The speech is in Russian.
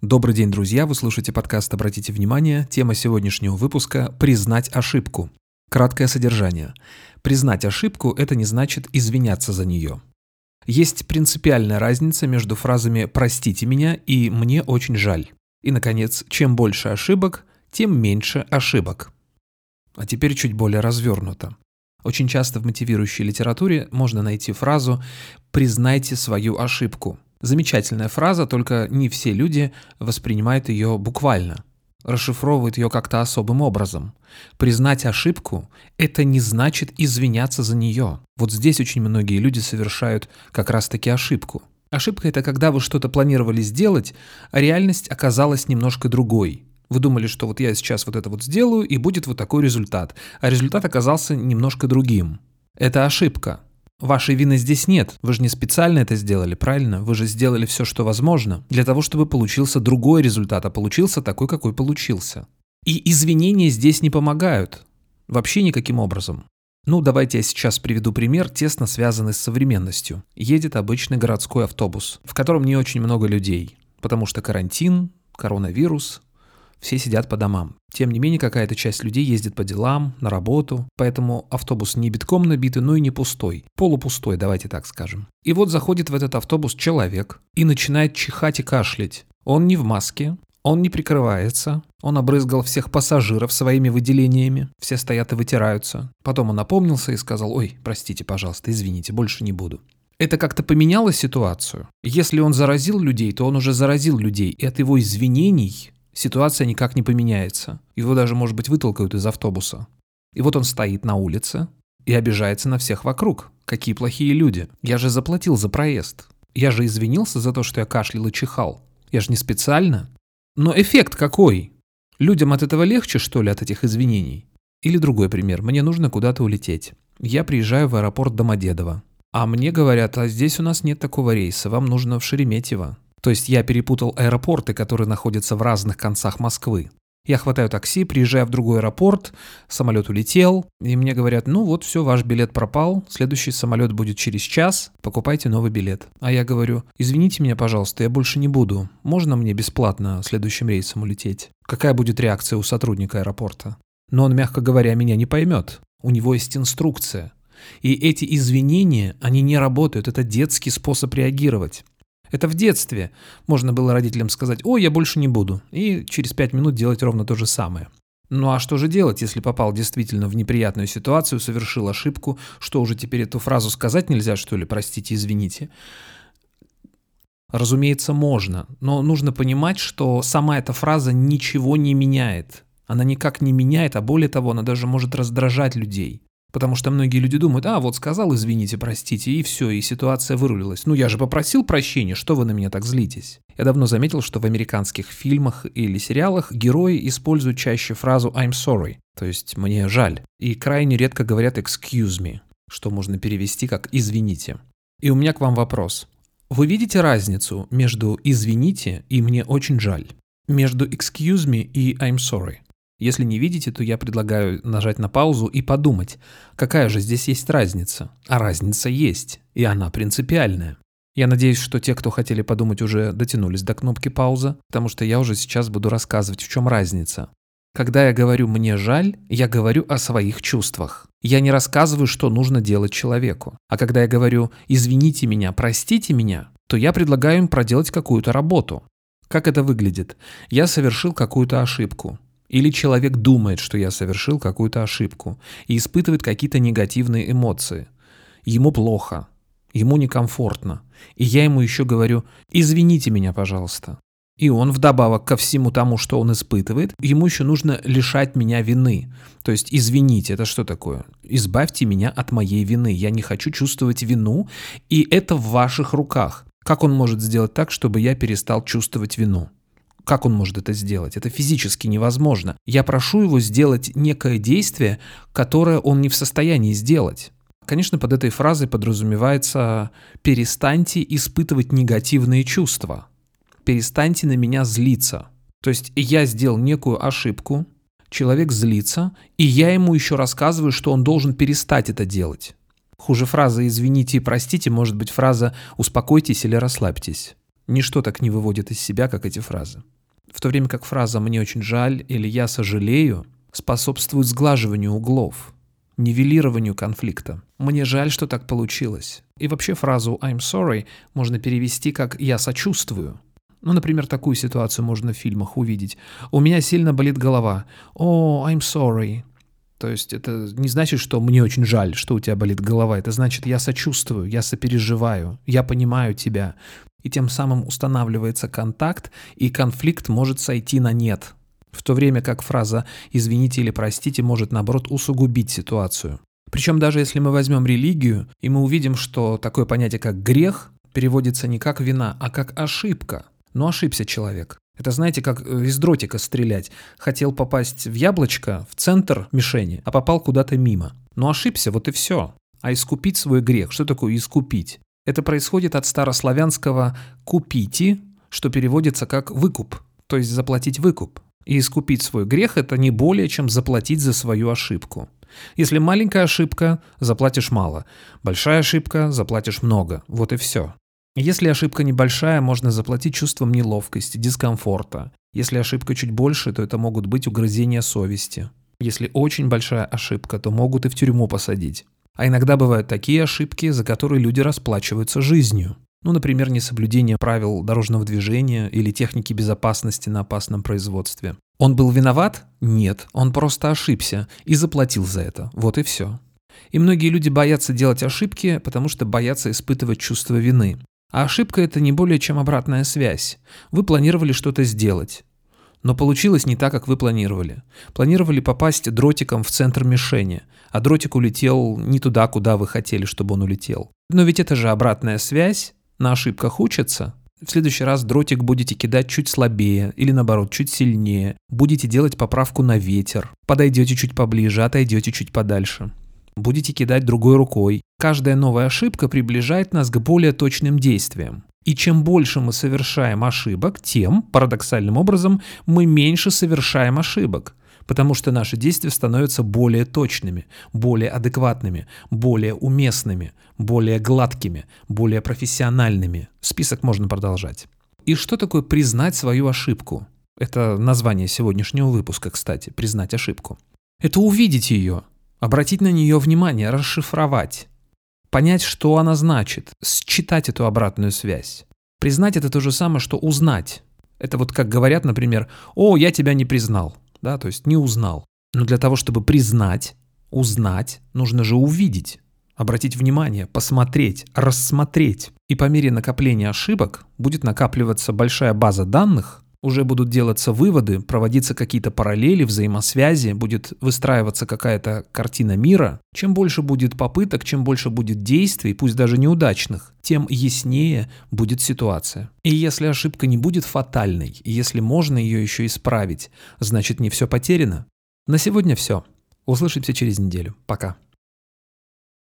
Добрый день, друзья! Вы слушаете подкаст «Обратите внимание». Тема сегодняшнего выпуска – «Признать ошибку». Краткое содержание. Признать ошибку – это не значит извиняться за нее. Есть принципиальная разница между фразами «простите меня» и «мне очень жаль». И, наконец, чем больше ошибок, тем меньше ошибок. А теперь чуть более развернуто. Очень часто в мотивирующей литературе можно найти фразу «признайте свою ошибку». Замечательная фраза, только не все люди воспринимают ее буквально, расшифровывают ее как-то особым образом. Признать ошибку – это не значит извиняться за нее. Вот здесь очень многие люди совершают как раз-таки ошибку. Ошибка – это когда вы что-то планировали сделать, а реальность оказалась немножко другой. Вы думали, что вот я сейчас вот это вот сделаю, и будет вот такой результат. А результат оказался немножко другим. Это ошибка. Вашей вины здесь нет. Вы же не специально это сделали, правильно? Вы же сделали все, что возможно, для того, чтобы получился другой результат, а получился такой, какой получился. И извинения здесь не помогают. Вообще никаким образом. Ну, давайте я сейчас приведу пример, тесно связанный с современностью. Едет обычный городской автобус, в котором не очень много людей, потому что карантин, коронавирус, все сидят по домам. Тем не менее, какая-то часть людей ездит по делам, на работу, поэтому автобус не битком набитый, но и не пустой. Полупустой, давайте так скажем. И вот заходит в этот автобус человек и начинает чихать и кашлять. Он не в маске, он не прикрывается, он обрызгал всех пассажиров своими выделениями, все стоят и вытираются. Потом он опомнился и сказал, ой, простите, пожалуйста, извините, больше не буду. Это как-то поменяло ситуацию. Если он заразил людей, то он уже заразил людей, и от его извинений ситуация никак не поменяется. Его даже, может быть, вытолкают из автобуса. И вот он стоит на улице и обижается на всех вокруг. Какие плохие люди. Я же заплатил за проезд. Я же извинился за то, что я кашлял и чихал. Я же не специально. Но эффект какой? Людям от этого легче, что ли, от этих извинений? Или другой пример. Мне нужно куда-то улететь. Я приезжаю в аэропорт Домодедово. А мне говорят, а здесь у нас нет такого рейса, вам нужно в Шереметьево. То есть я перепутал аэропорты, которые находятся в разных концах Москвы. Я хватаю такси, приезжаю в другой аэропорт, самолет улетел, и мне говорят, ну вот все, ваш билет пропал, следующий самолет будет через час, покупайте новый билет. А я говорю, извините меня, пожалуйста, я больше не буду, можно мне бесплатно следующим рейсом улететь? Какая будет реакция у сотрудника аэропорта? Но он, мягко говоря, меня не поймет. У него есть инструкция. И эти извинения, они не работают, это детский способ реагировать. Это в детстве можно было родителям сказать «Ой, я больше не буду», и через пять минут делать ровно то же самое. Ну а что же делать, если попал действительно в неприятную ситуацию, совершил ошибку, что уже теперь эту фразу сказать нельзя, что ли, простите, извините? Разумеется, можно, но нужно понимать, что сама эта фраза ничего не меняет. Она никак не меняет, а более того, она даже может раздражать людей. Потому что многие люди думают, а вот сказал извините, простите, и все, и ситуация вырулилась. Ну я же попросил прощения, что вы на меня так злитесь? Я давно заметил, что в американских фильмах или сериалах герои используют чаще фразу I'm sorry, то есть мне жаль, и крайне редко говорят excuse me, что можно перевести как извините. И у меня к вам вопрос. Вы видите разницу между извините и мне очень жаль? Между excuse me и I'm sorry? Если не видите, то я предлагаю нажать на паузу и подумать, какая же здесь есть разница. А разница есть, и она принципиальная. Я надеюсь, что те, кто хотели подумать, уже дотянулись до кнопки пауза, потому что я уже сейчас буду рассказывать, в чем разница. Когда я говорю «мне жаль», я говорю о своих чувствах. Я не рассказываю, что нужно делать человеку. А когда я говорю «извините меня, простите меня», то я предлагаю им проделать какую-то работу. Как это выглядит? Я совершил какую-то ошибку. Или человек думает, что я совершил какую-то ошибку и испытывает какие-то негативные эмоции. Ему плохо, ему некомфортно. И я ему еще говорю, извините меня, пожалуйста. И он вдобавок ко всему тому, что он испытывает, ему еще нужно лишать меня вины. То есть извините, это что такое? Избавьте меня от моей вины. Я не хочу чувствовать вину, и это в ваших руках. Как он может сделать так, чтобы я перестал чувствовать вину? Как он может это сделать? Это физически невозможно. Я прошу его сделать некое действие, которое он не в состоянии сделать. Конечно, под этой фразой подразумевается «перестаньте испытывать негативные чувства», «перестаньте на меня злиться». То есть я сделал некую ошибку, человек злится, и я ему еще рассказываю, что он должен перестать это делать. Хуже фразы «извините и простите» может быть фраза «успокойтесь или расслабьтесь». Ничто так не выводит из себя, как эти фразы. В то время как фраза «мне очень жаль» или «я сожалею» способствует сглаживанию углов, нивелированию конфликта. «Мне жаль, что так получилось». И вообще фразу «I'm sorry» можно перевести как «я сочувствую». Ну, например, такую ситуацию можно в фильмах увидеть. «У меня сильно болит голова». «О, oh, I'm sorry». То есть это не значит, что мне очень жаль, что у тебя болит голова. Это значит, я сочувствую, я сопереживаю, я понимаю тебя. И тем самым устанавливается контакт, и конфликт может сойти на нет. В то время как фраза «извините» или «простите» может, наоборот, усугубить ситуацию. Причем даже если мы возьмем религию, и мы увидим, что такое понятие, как грех, переводится не как вина, а как ошибка. Но ошибся человек. Это знаете, как э, из дротика стрелять. Хотел попасть в яблочко, в центр мишени, а попал куда-то мимо. Но ошибся, вот и все. А искупить свой грех, что такое искупить? Это происходит от старославянского «купити», что переводится как «выкуп», то есть заплатить выкуп. И искупить свой грех – это не более, чем заплатить за свою ошибку. Если маленькая ошибка, заплатишь мало. Большая ошибка, заплатишь много. Вот и все. Если ошибка небольшая, можно заплатить чувством неловкости, дискомфорта. Если ошибка чуть больше, то это могут быть угрызения совести. Если очень большая ошибка, то могут и в тюрьму посадить. А иногда бывают такие ошибки, за которые люди расплачиваются жизнью. Ну, например, несоблюдение правил дорожного движения или техники безопасности на опасном производстве. Он был виноват? Нет, он просто ошибся и заплатил за это. Вот и все. И многие люди боятся делать ошибки, потому что боятся испытывать чувство вины. А ошибка – это не более чем обратная связь. Вы планировали что-то сделать. Но получилось не так, как вы планировали. Планировали попасть дротиком в центр мишени, а дротик улетел не туда, куда вы хотели, чтобы он улетел. Но ведь это же обратная связь, на ошибках учатся. В следующий раз дротик будете кидать чуть слабее или наоборот чуть сильнее. Будете делать поправку на ветер. Подойдете чуть поближе, отойдете чуть подальше будете кидать другой рукой. Каждая новая ошибка приближает нас к более точным действиям. И чем больше мы совершаем ошибок, тем, парадоксальным образом, мы меньше совершаем ошибок. Потому что наши действия становятся более точными, более адекватными, более уместными, более гладкими, более профессиональными. Список можно продолжать. И что такое признать свою ошибку? Это название сегодняшнего выпуска, кстати, признать ошибку. Это увидеть ее, Обратить на нее внимание, расшифровать. Понять, что она значит, считать эту обратную связь. Признать это то же самое, что узнать. Это вот как говорят, например, «О, я тебя не признал», да, то есть не узнал. Но для того, чтобы признать, узнать, нужно же увидеть, обратить внимание, посмотреть, рассмотреть. И по мере накопления ошибок будет накапливаться большая база данных, уже будут делаться выводы, проводиться какие-то параллели, взаимосвязи, будет выстраиваться какая-то картина мира. Чем больше будет попыток, чем больше будет действий, пусть даже неудачных, тем яснее будет ситуация. И если ошибка не будет фатальной, если можно ее еще исправить, значит не все потеряно. На сегодня все. Услышимся через неделю. Пока.